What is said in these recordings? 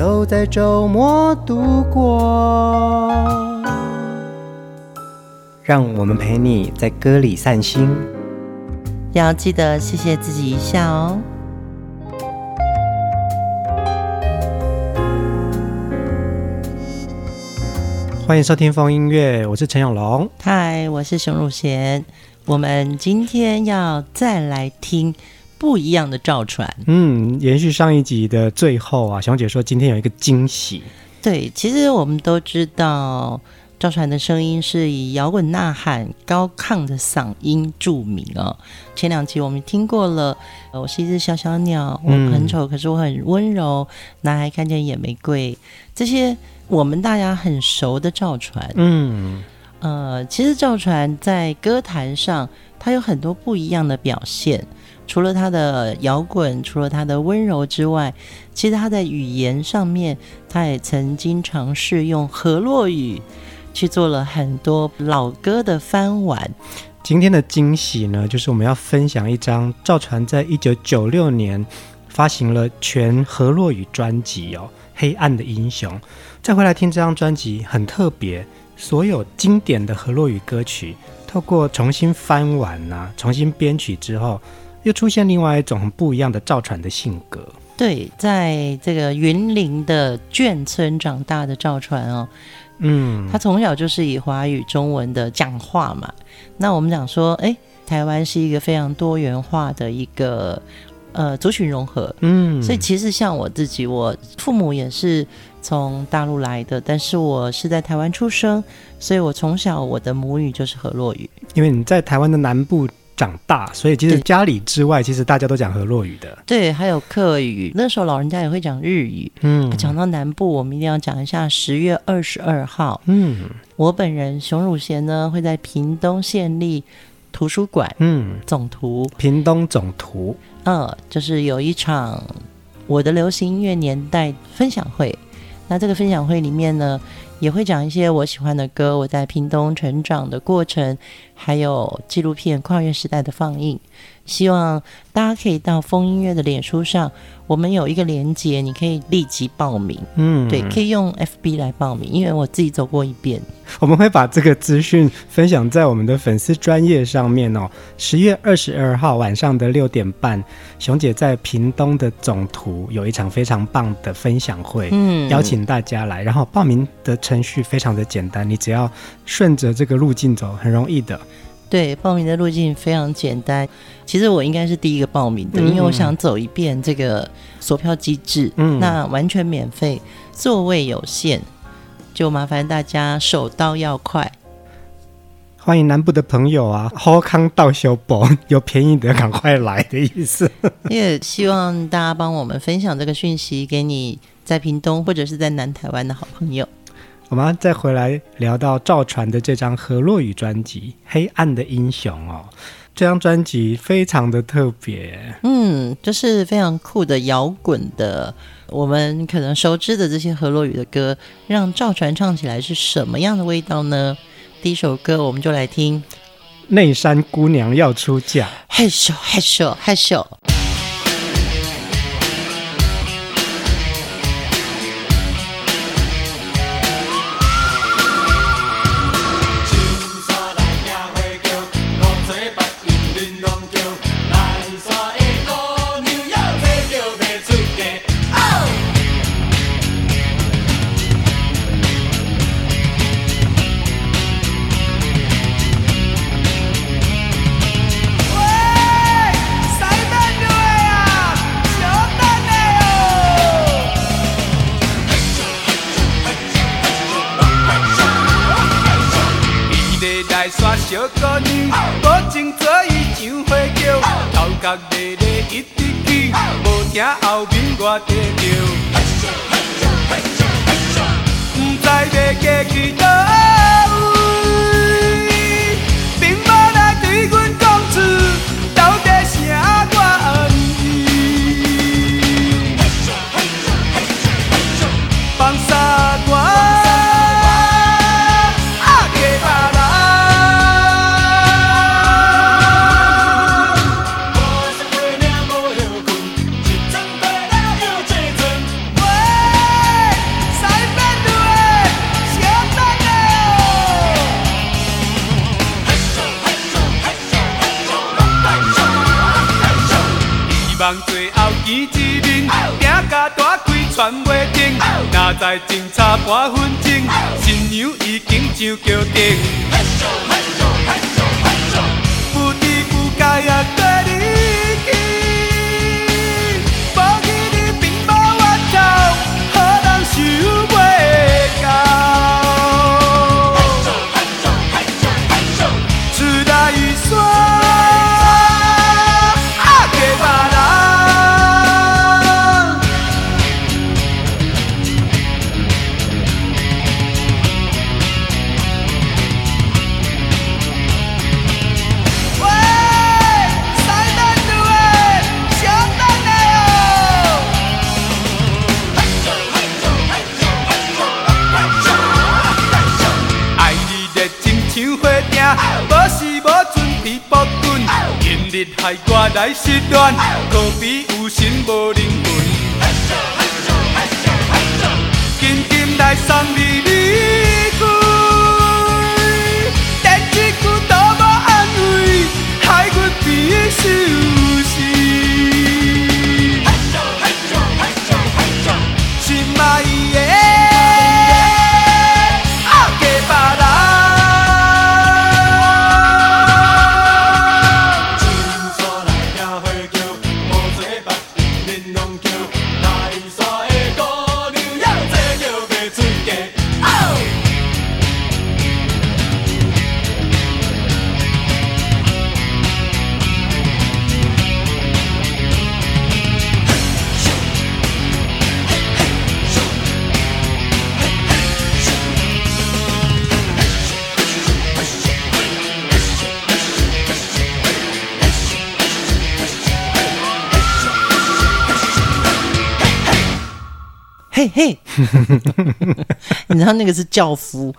都在周末度过，让我们陪你在歌里散心，要记得谢谢自己一下哦。欢迎收听风音乐，我是陈永龙。嗨，我是熊汝贤。我们今天要再来听。不一样的赵传，嗯，延续上一集的最后啊，熊姐说今天有一个惊喜。对，其实我们都知道赵传的声音是以摇滚呐喊、高亢的嗓音著名哦。前两集我们听过了，我是一只小小鸟，我很丑，可是我很温柔。男孩看见野玫瑰，这些我们大家很熟的赵传。嗯，呃，其实赵传在歌坛上，他有很多不一样的表现。除了他的摇滚，除了他的温柔之外，其实他在语言上面，他也曾经尝试用河洛语去做了很多老歌的翻玩。今天的惊喜呢，就是我们要分享一张赵传在一九九六年发行了全河洛语专辑哦，《黑暗的英雄》。再回来听这张专辑很特别，所有经典的河洛语歌曲，透过重新翻玩呐、重新编曲之后。又出现另外一种很不一样的赵传的性格。对，在这个云林的眷村长大的赵传哦，嗯，他从小就是以华语、中文的讲话嘛。那我们讲说，哎，台湾是一个非常多元化的一个呃族群融合，嗯，所以其实像我自己，我父母也是从大陆来的，但是我是在台湾出生，所以我从小我的母语就是河洛语。因为你在台湾的南部。长大，所以其实家里之外，其实大家都讲河洛语的。对，还有客语。那时候老人家也会讲日语。嗯，讲到南部，我们一定要讲一下十月二十二号。嗯，我本人熊汝贤呢会在屏东县立图书馆，嗯，总图，屏东总图，嗯，就是有一场我的流行音乐年代分享会。那这个分享会里面呢，也会讲一些我喜欢的歌，我在屏东成长的过程，还有纪录片《跨越时代》的放映。希望大家可以到风音乐的脸书上，我们有一个连接，你可以立即报名。嗯，对，可以用 FB 来报名，因为我自己走过一遍。我们会把这个资讯分享在我们的粉丝专业上面哦。十月二十二号晚上的六点半，熊姐在屏东的总图有一场非常棒的分享会，嗯，邀请大家来。然后报名的程序非常的简单，你只要顺着这个路径走，很容易的。对，报名的路径非常简单。其实我应该是第一个报名的，嗯、因为我想走一遍这个索票机制。嗯，那完全免费，座位有限，就麻烦大家手刀要快。欢迎南部的朋友啊，好康到小宝，有便宜的赶快来的意思。也希望大家帮我们分享这个讯息给你在屏东或者是在南台湾的好朋友。我们再回来聊到赵传的这张何洛雨专辑《黑暗的英雄》哦，这张专辑非常的特别，嗯，就是非常酷的摇滚的，我们可能熟知的这些何洛语的歌，让赵传唱起来是什么样的味道呢？第一首歌我们就来听《内山姑娘要出嫁》，害羞害羞害羞。办袂停。若知净差半分钟，新娘已经上轿顶。日害我来失恋，可比有心无灵魂。你知道那个是教夫，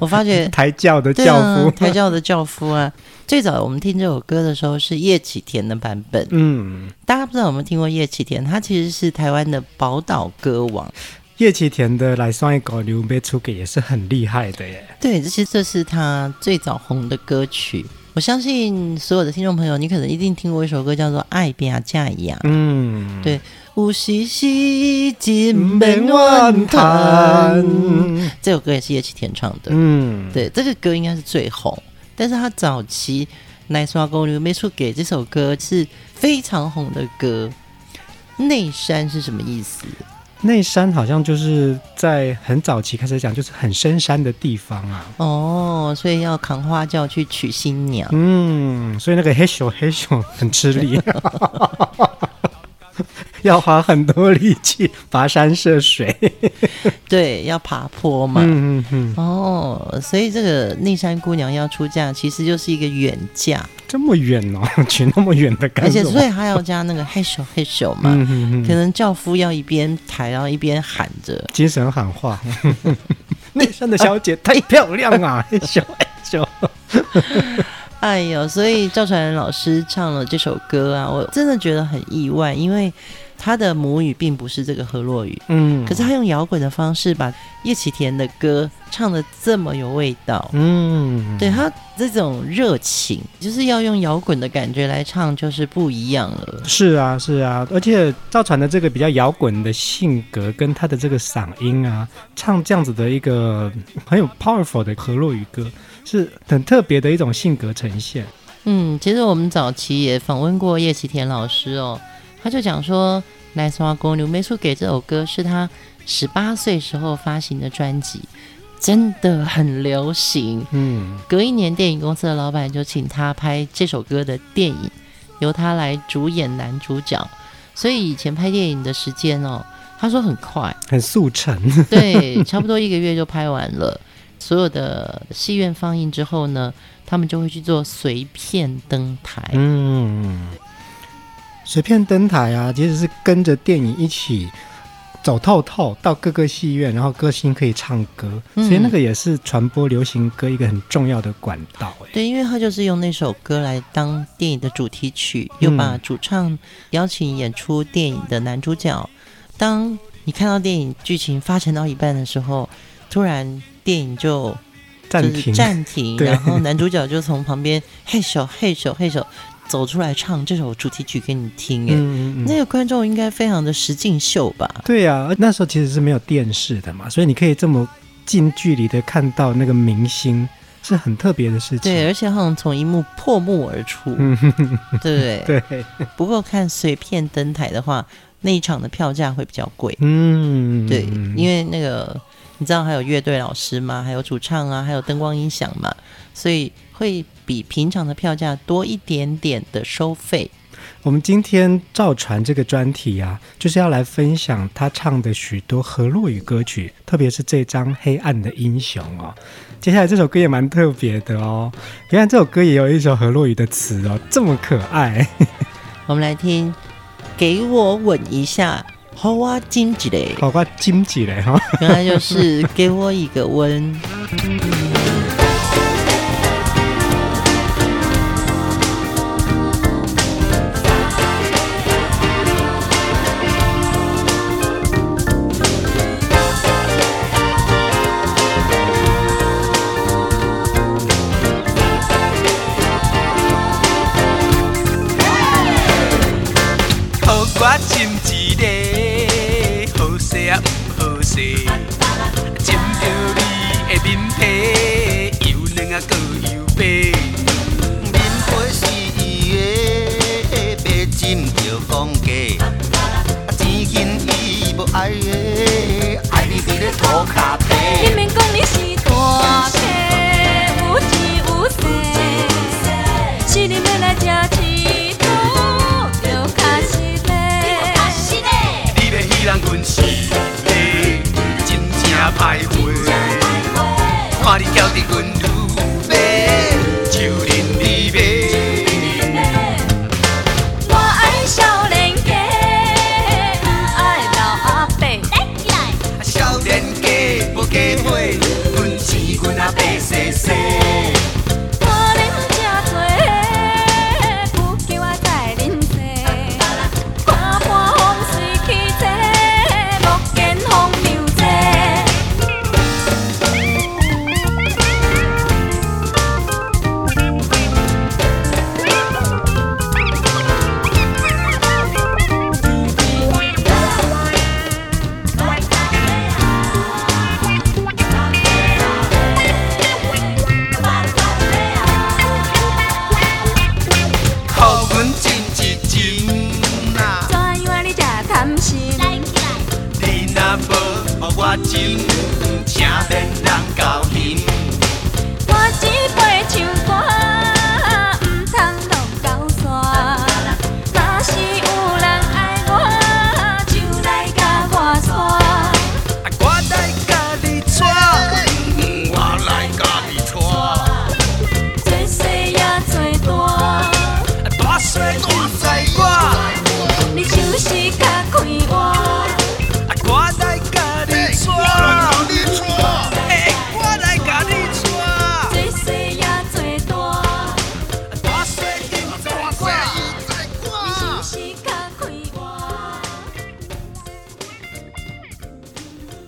我发觉 抬轿的对教夫，啊，抬轿的教夫啊。最早我们听这首歌的时候是叶启田的版本，嗯，大家不知道有没有听过叶启田？他其实是台湾的宝岛歌王。叶启田的《来双一狗牛被出给》也是很厉害的耶。对，这其实这是他最早红的歌曲。我相信所有的听众朋友，你可能一定听过一首歌叫做《爱拼才会赢》。嗯，对，有时是真免免怨怨叹叹。这首歌也是叶启田唱的。嗯，对，这个歌应该是最红，但是他早期《来双公牛没出给》这首歌是非常红的歌。内山是什么意思？内山好像就是在很早期开始讲，就是很深山的地方啊。哦，所以要扛花轿去娶新娘。嗯，所以那个黑熊黑熊很吃力，要花很多力气跋山涉水。对，要爬坡嘛。嗯嗯嗯，哦，所以这个内山姑娘要出嫁，其实就是一个远嫁，这么远哦，娶那么远的干什么？而且所以还要加那个嘿咻嘿咻嘛。嗯可能教夫要一边抬，然后一边喊着。精神喊话。内山的小姐太漂亮啊！嘿咻嘿咻。哎呦，所以赵传老师唱了这首歌啊，我真的觉得很意外，因为他的母语并不是这个河洛语，嗯，可是他用摇滚的方式把叶启田的歌唱的这么有味道。嗯，对他这种热情，就是要用摇滚的感觉来唱，就是不一样了。是啊，是啊，而且赵传的这个比较摇滚的性格，跟他的这个嗓音啊，唱这样子的一个很有 powerful 的河洛语歌，是很特别的一种性格呈现。嗯，其实我们早期也访问过叶启田老师哦，他就讲说，《来山公牛》没错，给这首歌是他十八岁时候发行的专辑，真的很流行。嗯，隔一年，电影公司的老板就请他拍这首歌的电影，由他来主演男主角。所以以前拍电影的时间哦，他说很快，很速成。对，差不多一个月就拍完了。所有的戏院放映之后呢，他们就会去做随片登台。嗯，随便登台啊，其实是跟着电影一起走透透到各个戏院，然后歌星可以唱歌，嗯、所以那个也是传播流行歌一个很重要的管道。对，因为他就是用那首歌来当电影的主题曲，又把主唱邀请演出电影的男主角。当你看到电影剧情发展到一半的时候，突然电影就暂停暂停，然后男主角就从旁边嘿咻嘿咻嘿咻走出来唱这首主题曲给你听。哎、嗯嗯，那个观众应该非常的实境秀吧？对呀、啊，那时候其实是没有电视的嘛，所以你可以这么近距离的看到那个明星，是很特别的事情。对，而且好像从一幕破幕而出，对对？对。不过看随片登台的话。那一场的票价会比较贵，嗯，对，因为那个你知道还有乐队老师嘛，还有主唱啊，还有灯光音响嘛，所以会比平常的票价多一点点的收费。我们今天赵传这个专题啊，就是要来分享他唱的许多河洛语歌曲，特别是这张《黑暗的英雄》哦。接下来这首歌也蛮特别的哦，原来这首歌也有一首河洛语的词哦，这么可爱。我们来听。给我吻一下，好啊，金吉嘞，好啊，金吉嘞哈，原来就是给我一个吻。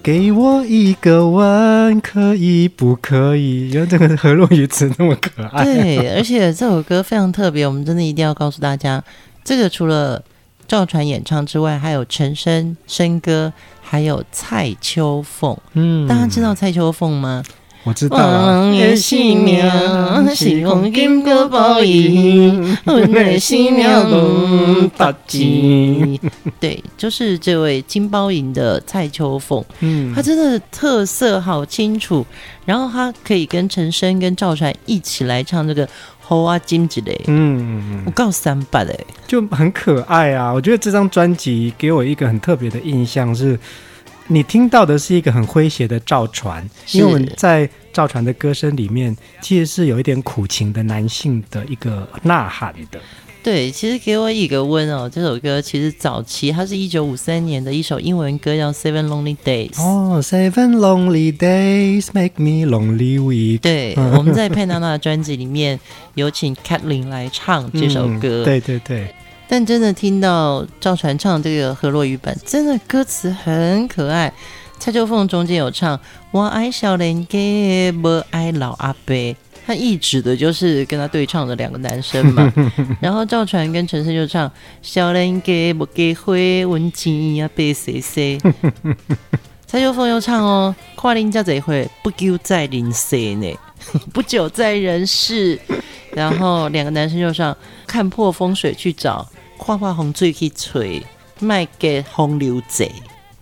给我一个吻，可以不可以？然后这个何洛雨词那么可爱。对，而且这首歌非常特别，我们真的一定要告诉大家，这个除了赵传演唱之外，还有陈升、升哥，还有蔡秋凤。嗯，大家知道蔡秋凤吗？我知道了。王爷新娘是黄金阁宝影，我的新娘龙八金。对，就是这位金包银的蔡秋凤。嗯，她真的特色好清楚。然后她可以跟陈升跟赵传一起来唱这个《猴啊金子嘞》。嗯，我告诉三八嘞，就很可爱啊。我觉得这张专辑给我一个很特别的印象是。你听到的是一个很诙谐的赵传，因为我们在赵传的歌声里面，其实是有一点苦情的男性的一个呐喊的。对，其实给我一个温哦，这首歌其实早期它是一九五三年的一首英文歌，叫《Seven Lonely Days》。哦，Seven Lonely Days make me lonely Week。对，我们在佩娜娜的专辑里面有请 Kathleen 来唱这首歌。嗯、对对对。但真的听到赵传唱这个河洛语版，真的歌词很可爱。蔡秋凤中间有唱“我爱少年家，不爱老阿伯”，他一指的就是跟他对唱的两个男生嘛。然后赵传跟陈升就唱“少年家不给回，问钱呀被谁谁”。蔡秋凤又唱哦，“跨龄家这回不丢在人世呢，不久在人世。”然后两个男生就上“看破风水去找”。画画红嘴去吹，卖给风流贼，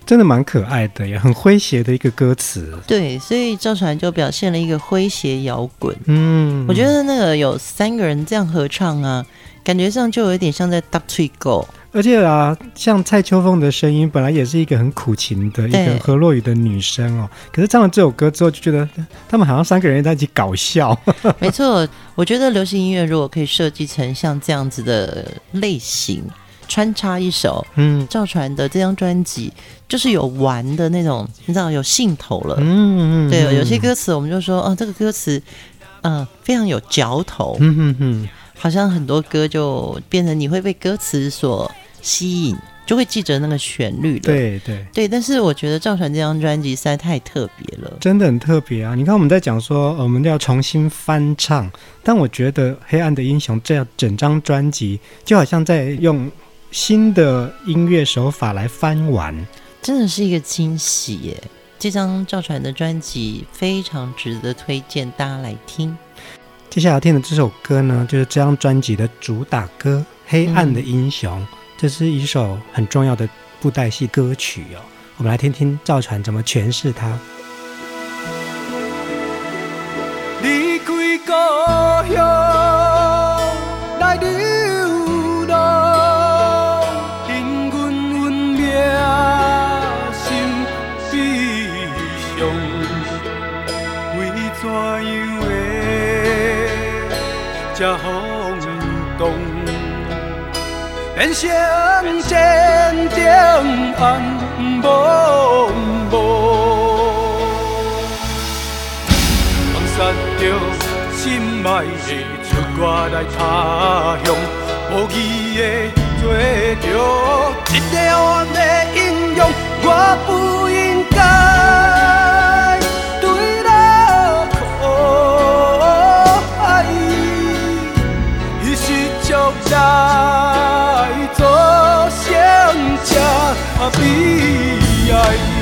真的蛮可爱的，也很诙谐的一个歌词。对，所以赵传就表现了一个诙谐摇滚。嗯，我觉得那个有三个人这样合唱啊，感觉上就有点像在打吹狗。而且啊，像蔡秋凤的声音本来也是一个很苦情的一个河洛语的女生哦，可是唱了这首歌之后，就觉得他们好像三个人在一起搞笑。没错，我觉得流行音乐如果可以设计成像这样子的类型，穿插一首，嗯，赵传的这张专辑就是有玩的那种，你知道有兴头了。嗯嗯，对，有些歌词我们就说，哦，这个歌词，嗯、呃，非常有嚼头。嗯哼哼，好像很多歌就变成你会被歌词所。吸引就会记着那个旋律了，对对对。但是我觉得赵传这张专辑实在太特别了，真的很特别啊！你看我们在讲说我们要重新翻唱，但我觉得《黑暗的英雄》这样整张专辑就好像在用新的音乐手法来翻完，真的是一个惊喜耶！这张赵传的专辑非常值得推荐大家来听。接下来要听的这首歌呢，就是这张专辑的主打歌《黑暗的英雄》。嗯这是一首很重要的布袋戏歌曲哦，我们来听听赵传怎么诠释它。离开故乡来流浪，因阮运命心悲伤，为怎样的这轰动？变成战场暗蒙蒙，放下着心爱的，出外来他乡，无义的做着一个黑暗的英雄，我不应该。就来。悲哀。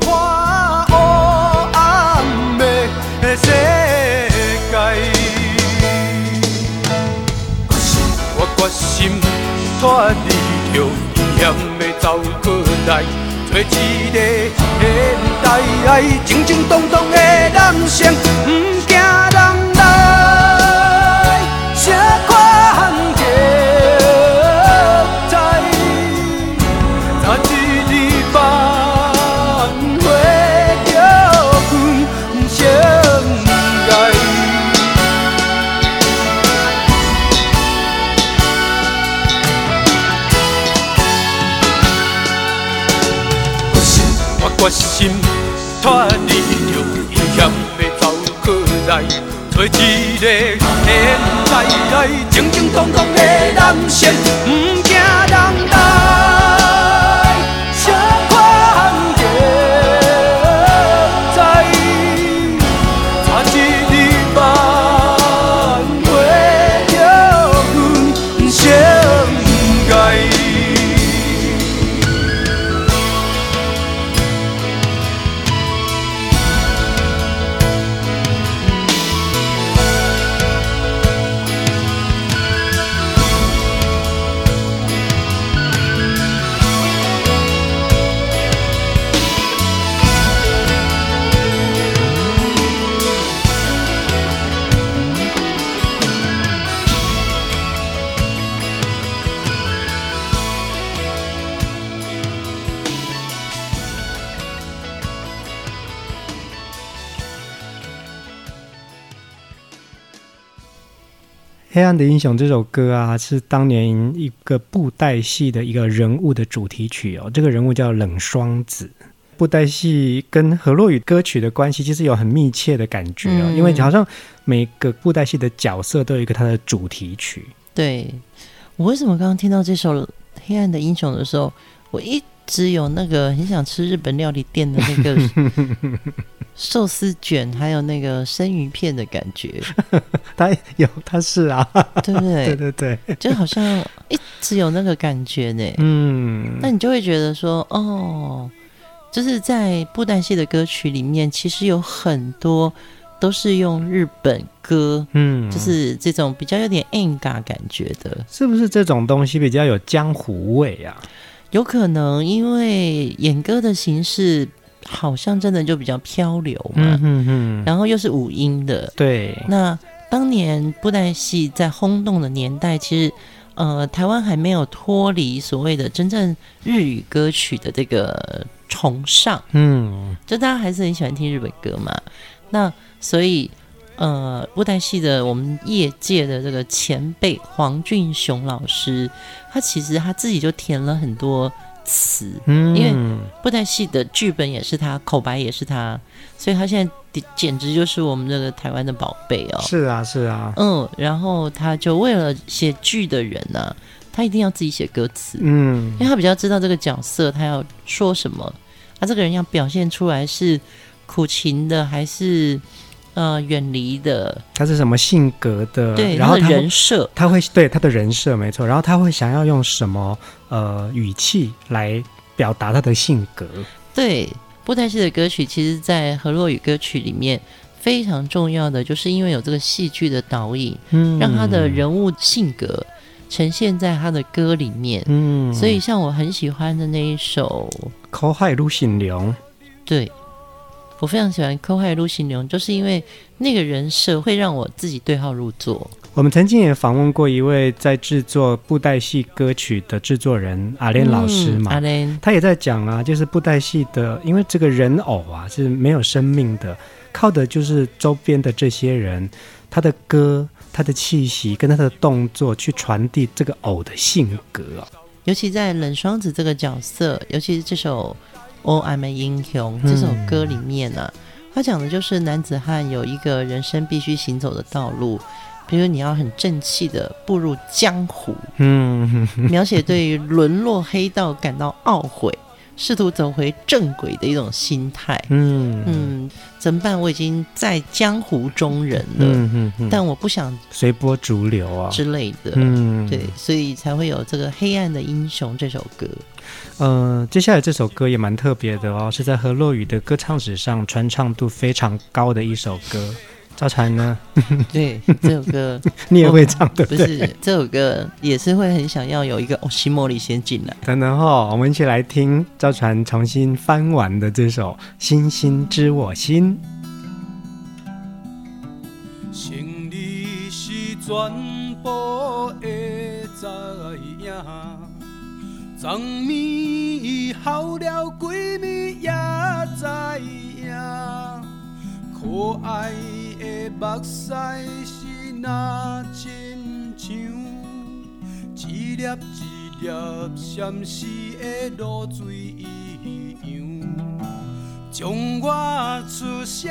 黑暗的世界，我决心脱离着危险的走过来，做一个现代静静动动的男性，决心脱离着危险的走过来，做一个现代静静动动的男性，不惊人。黑暗的英雄》这首歌啊，是当年一个布袋戏的一个人物的主题曲哦。这个人物叫冷霜子。布袋戏跟何洛雨歌曲的关系，其实有很密切的感觉哦，嗯、因为好像每个布袋戏的角色都有一个它的主题曲。对，我为什么刚刚听到这首《黑暗的英雄》的时候，我一直有那个很想吃日本料理店的那个 寿司卷，还有那个生鱼片的感觉。他有，他是啊，对不对？对对对，就好像一直有那个感觉呢。嗯，那你就会觉得说，哦。就是在布袋戏的歌曲里面，其实有很多都是用日本歌，嗯，就是这种比较有点演歌感觉的，是不是这种东西比较有江湖味啊？有可能，因为演歌的形式好像真的就比较漂流嘛，嗯哼哼，然后又是五音的，对。那当年布袋戏在轰动的年代，其实。呃，台湾还没有脱离所谓的真正日语歌曲的这个崇尚，嗯，就大家还是很喜欢听日本歌嘛。那所以，呃，布袋戏的我们业界的这个前辈黄俊雄老师，他其实他自己就填了很多词，嗯，因为布袋戏的剧本也是他，口白也是他，所以他现在。简直就是我们这个台湾的宝贝哦！是啊，是啊，嗯，然后他就为了写剧的人呢、啊，他一定要自己写歌词，嗯，因为他比较知道这个角色他要说什么，他这个人要表现出来是苦情的还是呃远离的，他是什么性格的？对，然后他人设他会对他的人设没错，然后他会想要用什么呃语气来表达他的性格？对。布袋戏的歌曲，其实，在河洛语歌曲里面非常重要的，就是因为有这个戏剧的导引，嗯，让他的人物性格呈现在他的歌里面，嗯，所以像我很喜欢的那一首《口海女神龙》，对，我非常喜欢《苦海女神龙》，就是因为那个人设会让我自己对号入座。我们曾经也访问过一位在制作布袋戏歌曲的制作人阿莲老师嘛，阿莲、嗯，他也在讲啊，就是布袋戏的，因为这个人偶啊是没有生命的，靠的就是周边的这些人，他的歌、他的气息跟他的动作去传递这个偶的性格啊。尤其在冷双子这个角色，尤其是这首《Oh I'm a 英雄》这首歌里面呢、啊，他讲的就是男子汉有一个人生必须行走的道路。比如你要很正气的步入江湖，嗯，描写对于沦落黑道感到懊悔，试图走回正轨的一种心态，嗯嗯，怎么办？我已经在江湖中人了，嗯嗯嗯，但我不想随波逐流啊之类的，嗯，对，所以才会有这个《黑暗的英雄》这首歌。嗯、呃，接下来这首歌也蛮特别的哦，是在何洛雨的歌唱史上传唱度非常高的一首歌。赵传呢？对，这首歌 你也会唱的，对不对？不是，这首歌也是会很想要有一个哦，西莫里先进来。等等哈，我们一起来听赵传重新翻完的这首《星星知我心》。胜利是全部的知影，昨暝好了闺蜜也知影，可爱。的目屎是那亲像一粒一粒闪失的露水一样，从我出生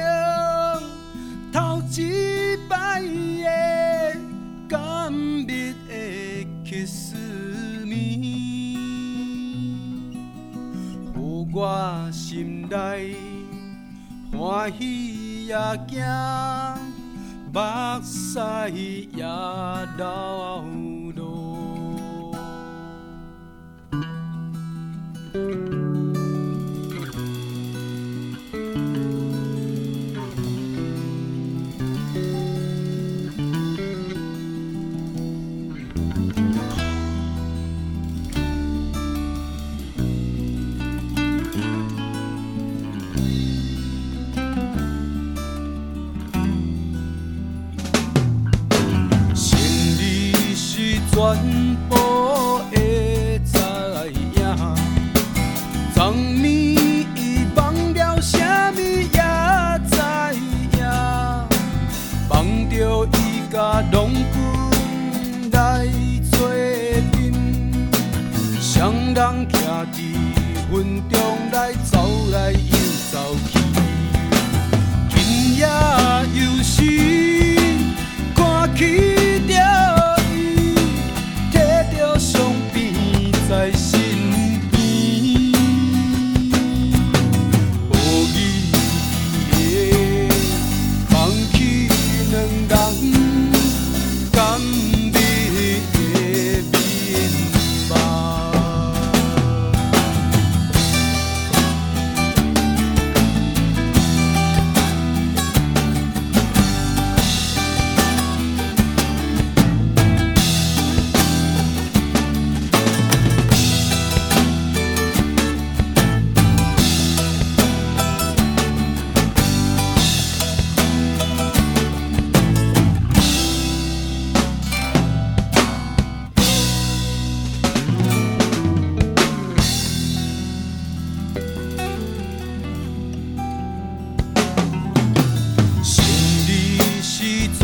头一摆的甘蜜我心内欢喜也惊。目屎也流关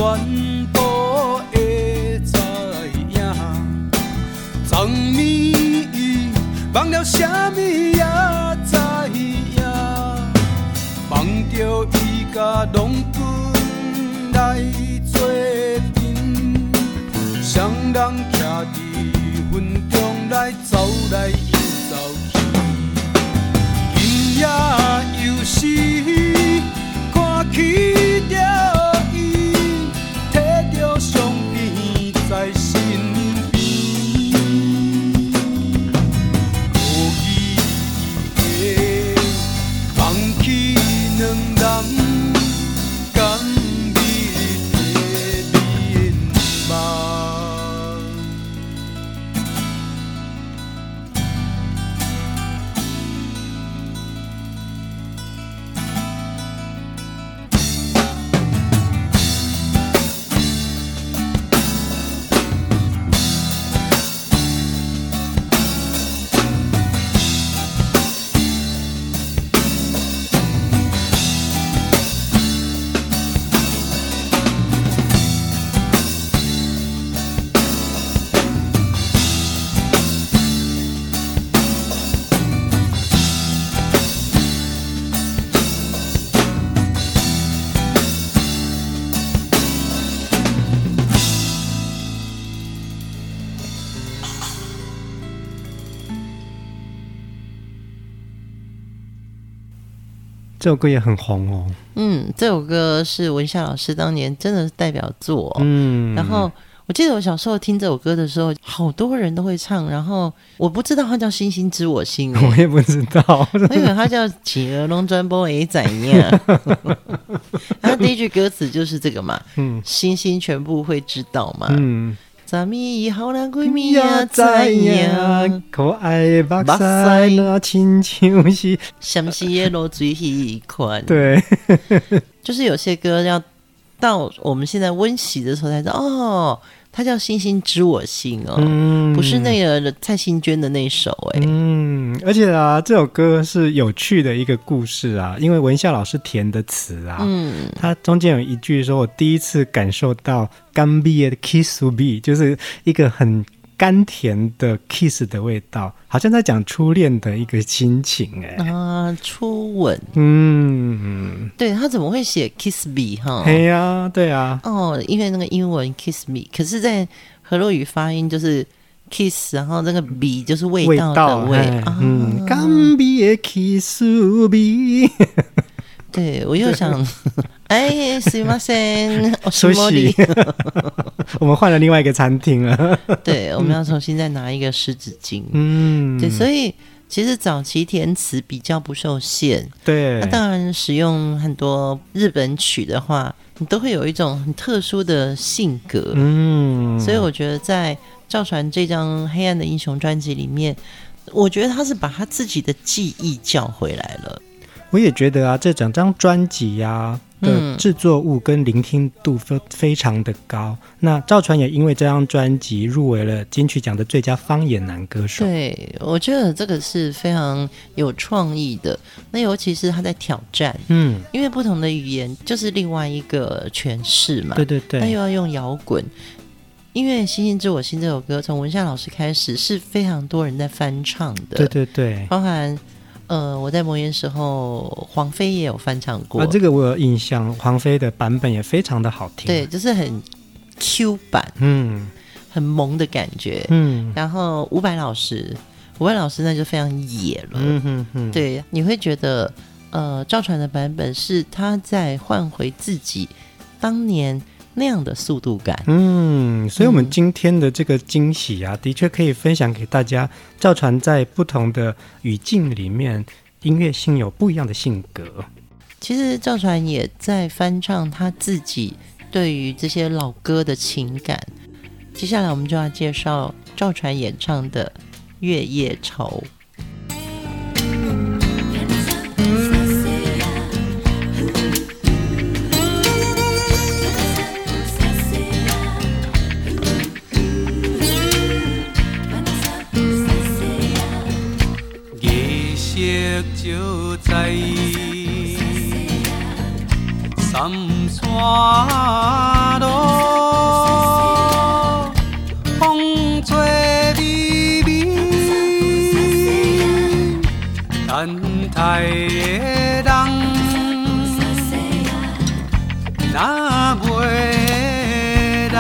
全部会知影，昨暝伊梦了啥物也知影，梦着伊甲龙君来做阵，双人徛伫云中来走来又走去。今夜又是看起着这首歌也很红哦。嗯，这首歌是文夏老师当年真的是代表作。嗯，然后我记得我小时候听这首歌的时候，好多人都会唱。然后我不知道它叫《星星知我心》欸，我也不知道，我以为它叫《企鹅龙专播诶怎样》。它第一句歌词就是这个嘛，嗯星星全部会知道嘛。嗯，咱们以后人闺蜜也知影？可爱的目屎那亲像是相思的落水一款。对，就是有些歌要到我们现在温习的时候才知道，哦，它叫《星星知我心》哦，嗯。不是那个蔡幸娟的那首哎、嗯，而且啊，这首歌是有趣的一个故事啊，因为文夏老师填的词啊，嗯，它中间有一句说，我第一次感受到刚毕业的 kiss be，就是一个很甘甜的 kiss 的味道，好像在讲初恋的一个心情哎、啊，初吻，嗯，对他怎么会写 kiss me 哈？嘿呀、对啊，哦，因为那个英文 kiss me，可是在何洛语发音就是 kiss，然后那个 be 就是味味道的道，味嘿啊。嗯，甘蜜的 kiss be，对我又想，哎，すみません，我休是茉莉息。我们换了另外一个餐厅了，对，我们要重新再拿一个湿纸巾。嗯，对，所以其实早期填词比较不受限。对那，当然，使用很多日本曲的话，你都会有一种很特殊的性格。嗯，所以我觉得在赵传这张《黑暗的英雄》专辑里面，我觉得他是把他自己的记忆叫回来了。我也觉得啊，这整张专辑呀 的制作物跟聆听度非非常的高。那赵传也因为这张专辑入围了金曲奖的最佳方言男歌手。对，我觉得这个是非常有创意的。那尤其是他在挑战，嗯，因为不同的语言就是另外一个诠释嘛。对对对，那又要用摇滚，因为《星星知我心》这首歌从文夏老师开始是非常多人在翻唱的，对对对，包含呃我在魔岩时候，黄飞也有翻唱过，啊，这个我有印象，黄飞的版本也非常的好听，对，就是很 Q 版，嗯，很萌的感觉，嗯，然后伍佰老师，伍佰老师那就非常野了，嗯哼哼，对，你会觉得呃赵传的版本是他在换回自己当年。那样的速度感，嗯，所以，我们今天的这个惊喜啊，嗯、的确可以分享给大家。赵传在不同的语境里面，音乐性有不一样的性格。其实，赵传也在翻唱他自己对于这些老歌的情感。接下来，我们就要介绍赵传演唱的《月夜愁》。山路，风吹微微，等待的人若未来，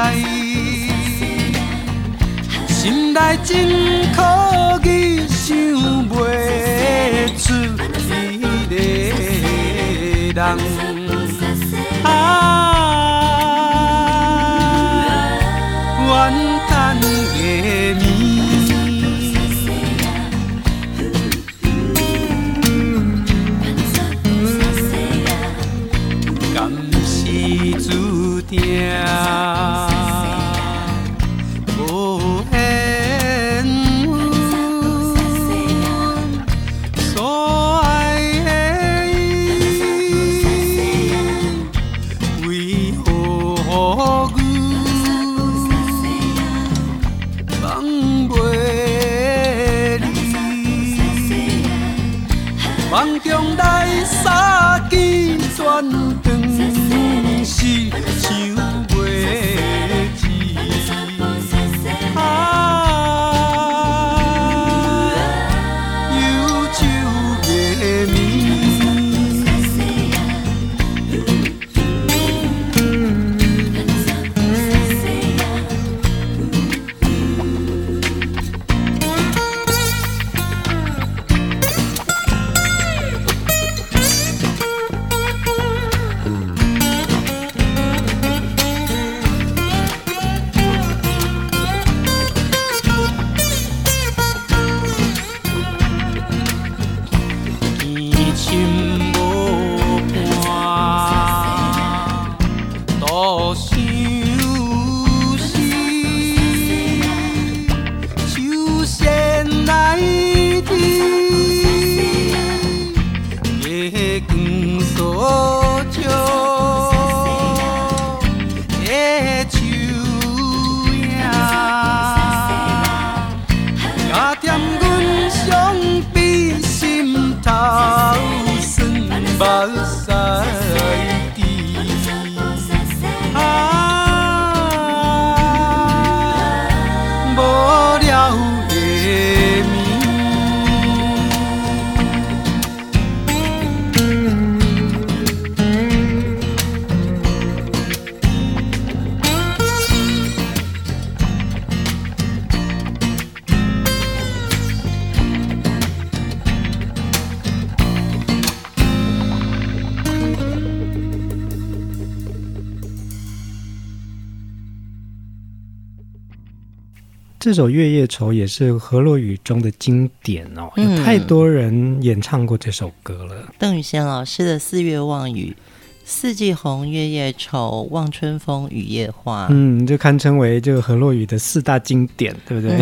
心内真可意想袂出伊个人。啊，这首《月夜愁》也是河洛语中的经典哦，有太多人演唱过这首歌了。嗯、邓雨贤老师的《四月望雨》，《四季红》、《月夜愁》、《望春风》、《雨夜花》，嗯，就堪称为这个河洛语的四大经典，对不对？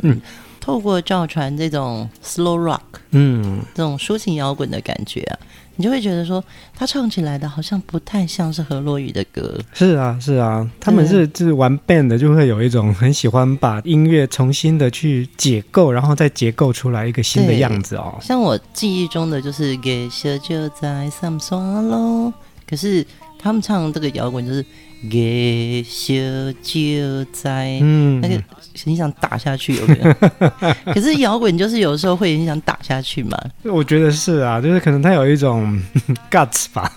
嗯、透过赵传这种 slow rock，嗯，这种抒情摇滚的感觉啊。你就会觉得说，他唱起来的好像不太像是何洛雨的歌。是啊，是啊，他们是就是玩 band 的，就会有一种很喜欢把音乐重新的去解构，然后再结构出来一个新的样子哦。像我记忆中的就是《给小就在三山喽》，可是他们唱这个摇滚就是给小就在，嗯，那个你想打下去，有没有？可是摇滚就是有时候会很想打下去嘛。我觉得是啊，就是可能它有一种 guts 吧。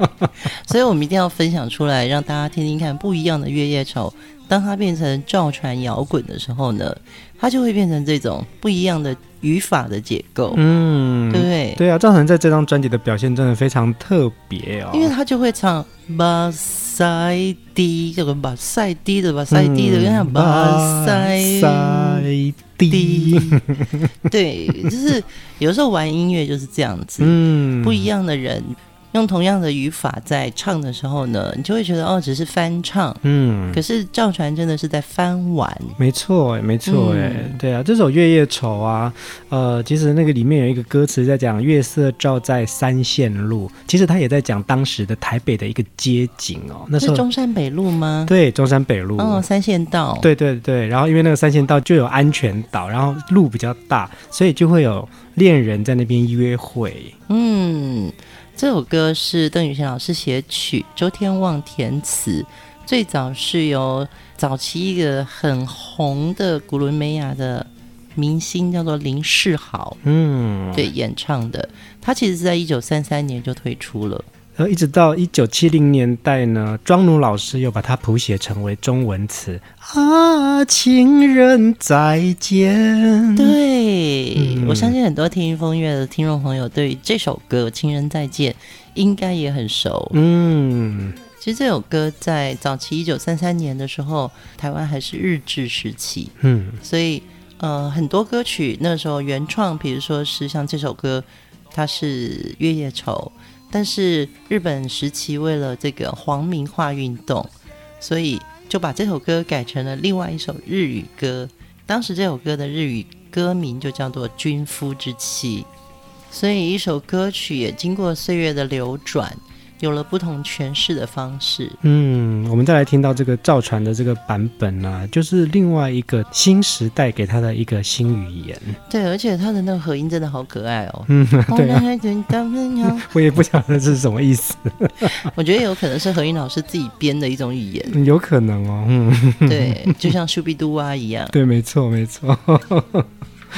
所以我们一定要分享出来，让大家听听看不一样的月夜愁。当它变成赵传摇滚的时候呢，它就会变成这种不一样的语法的结构，嗯，对不对？对啊，赵传在这张专辑的表现真的非常特别哦，因为他就会唱巴塞低，这个巴塞低的巴塞低的，跟他巴塞低，对，就是有时候玩音乐就是这样子，嗯，不一样的人。用同样的语法在唱的时候呢，你就会觉得哦，只是翻唱，嗯，可是赵传真的是在翻玩，没错，没错，哎、嗯，对啊，这首《月夜愁》啊，呃，其实那个里面有一个歌词在讲月色照在三线路，其实他也在讲当时的台北的一个街景哦，那是中山北路吗？对，中山北路，哦，三线道，对对对，然后因为那个三线道就有安全岛，然后路比较大，所以就会有恋人在那边约会，嗯。这首歌是邓雨贤老师写曲，周天旺填词。最早是由早期一个很红的古伦美亚的明星叫做林世豪，嗯，对，演唱的。他其实是在一九三三年就推出了。然后一直到一九七零年代呢，庄奴老师又把它谱写成为中文词啊，情人再见。对、嗯，我相信很多听风月的听众朋友对这首歌《情人再见》应该也很熟。嗯，其实这首歌在早期一九三三年的时候，台湾还是日治时期。嗯，所以呃，很多歌曲那时候原创，比如说是像这首歌，它是《月夜愁》。但是日本时期为了这个皇民化运动，所以就把这首歌改成了另外一首日语歌。当时这首歌的日语歌名就叫做《军夫之妻》，所以一首歌曲也经过岁月的流转。有了不同诠释的方式。嗯，我们再来听到这个赵传的这个版本呢、啊，就是另外一个新时代给他的一个新语言。对，而且他的那个和音真的好可爱哦。嗯，对啊。我也不晓得这是什么意思。我觉得有可能是何音老师自己编的一种语言。有可能哦。嗯，对，就像舒比杜啊一样。对，没错，没错。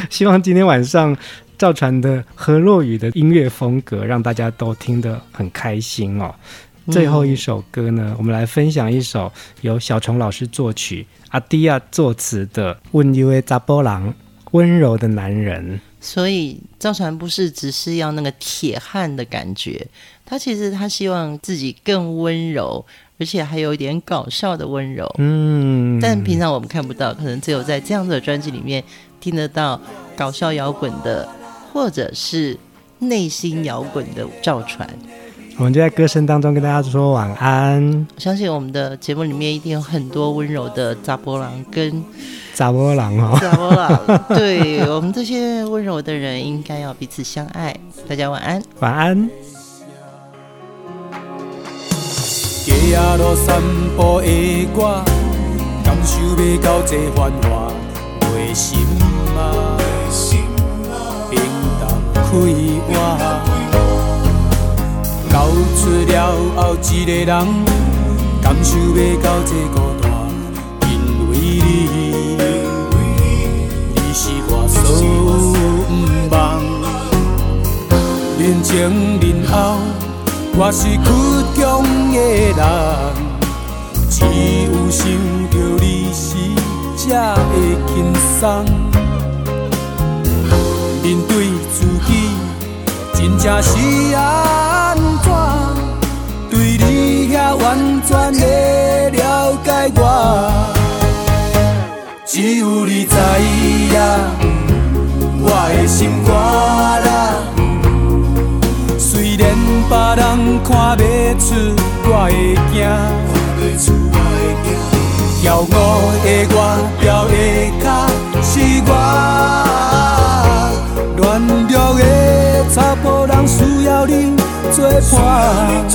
希望今天晚上。赵传的何洛雨的音乐风格，让大家都听得很开心哦。最后一首歌呢，我们来分享一首由小虫老师作曲、阿迪亚作词的《温柔的查甫人》，温柔的男人。所以赵传不是只是要那个铁汉的感觉，他其实他希望自己更温柔，而且还有一点搞笑的温柔。嗯，但平常我们看不到，可能只有在这样子的专辑里面听得到搞笑摇滚的。或者是内心摇滚的赵传，我们就在歌声当中跟大家说晚安。我相信我们的节目里面一定有很多温柔的查波郎跟查某人哦，查某人，对我们这些温柔的人应该要彼此相爱。大家晚安，晚安。开活，交出了后一个人，感受要到这孤单，因为你，你是我所有不忘。人前人后，我是倔强的人，只有想到你时，才会轻松。自己，真正是安怎？对你遐完全的了解我，只有你知影我的心肝啦。虽然别人看不出我的惊，骄傲的我，标的卡是我。软弱的查甫人需要你作伴，只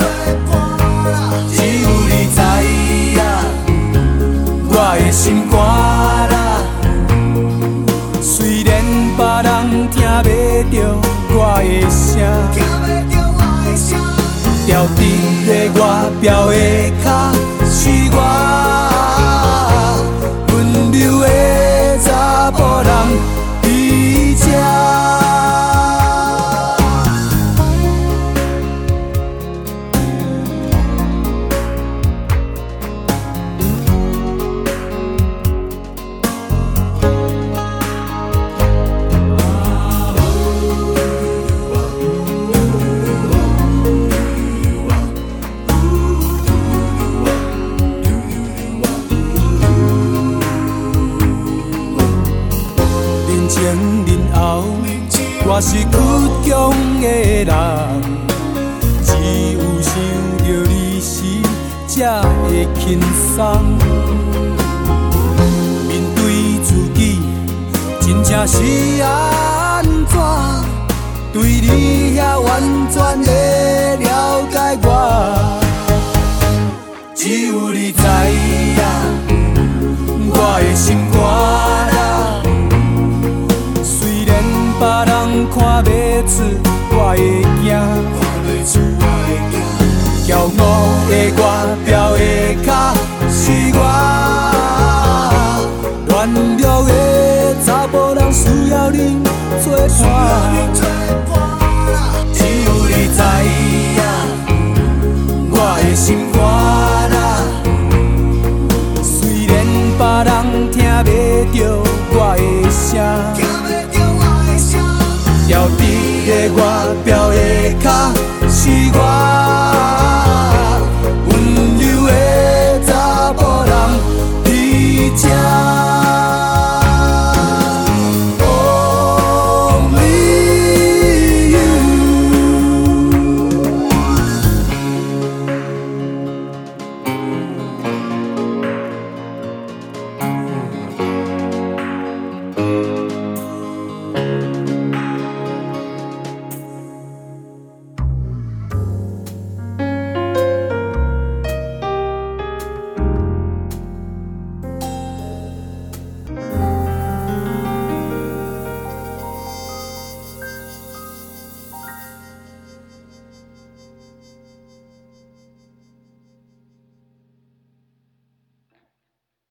有你知影我的心肝啦。虽然别人听不到我的声，调皮的我，飙的脚。轻松。面对自己，真正是安怎？对你遐完全的了解我，只有你知影我的心肝啊。虽然别人看不出我会惊，我